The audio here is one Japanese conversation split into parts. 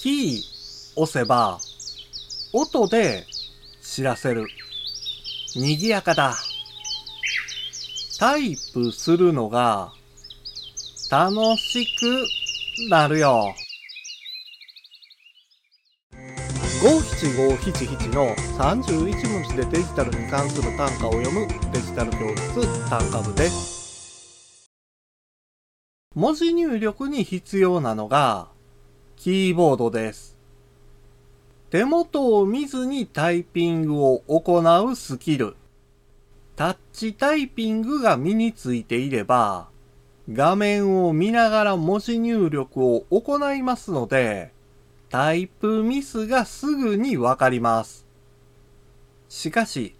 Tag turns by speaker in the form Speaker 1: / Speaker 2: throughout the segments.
Speaker 1: キー押せば、音で知らせる。賑やかだ。タイプするのが楽しくなるよ。五七五七七の31文字でデジタルに関する単価を読むデジタル教室単価部です。文字入力に必要なのがキーボードです。手元を見ずにタイピングを行うスキル。タッチタイピングが身についていれば、画面を見ながら文字入力を行いますので、タイプミスがすぐにわかります。しかし、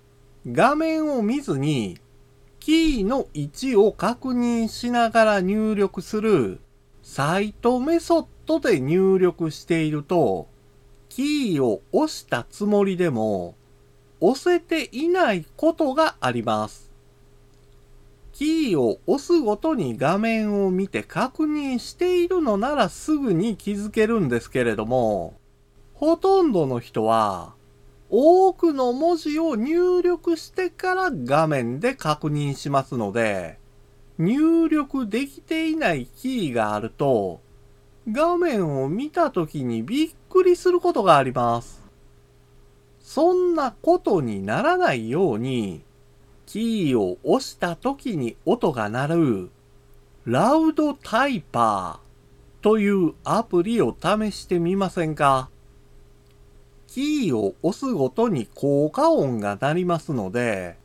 Speaker 1: 画面を見ずに、キーの位置を確認しながら入力するサイトメソッドで入力していると、キーを押したつもりでも、押せていないことがあります。キーを押すごとに画面を見て確認しているのならすぐに気づけるんですけれども、ほとんどの人は、多くの文字を入力してから画面で確認しますので、入力できていないキーがあると、画面を見た時にびっくりすることがあります。そんなことにならないように、キーを押した時に音が鳴る、ラウドタイパーというアプリを試してみませんか？キーを押すごとに効果音が鳴りますので、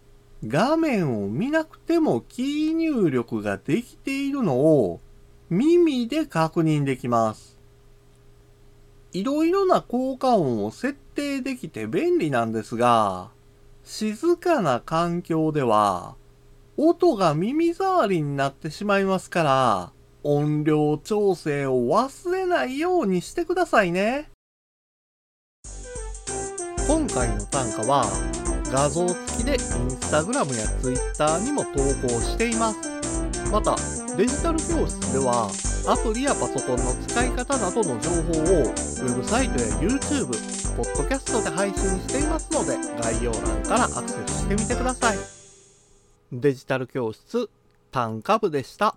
Speaker 1: 画面を見なくてもキー入力ができているのを耳で確認できます。いろいろな効果音を設定できて便利なんですが、静かな環境では、音が耳障りになってしまいますから、音量調整を忘れないようにしてくださいね。今回の単価は、画像付きでインスタグラムやツイッターにも投稿しています。また、デジタル教室では、アプリやパソコンの使い方などの情報を、ウェブサイトや YouTube、ポッドキャストで配信していますので、概要欄からアクセスしてみてください。デジタル教室、単価部でした。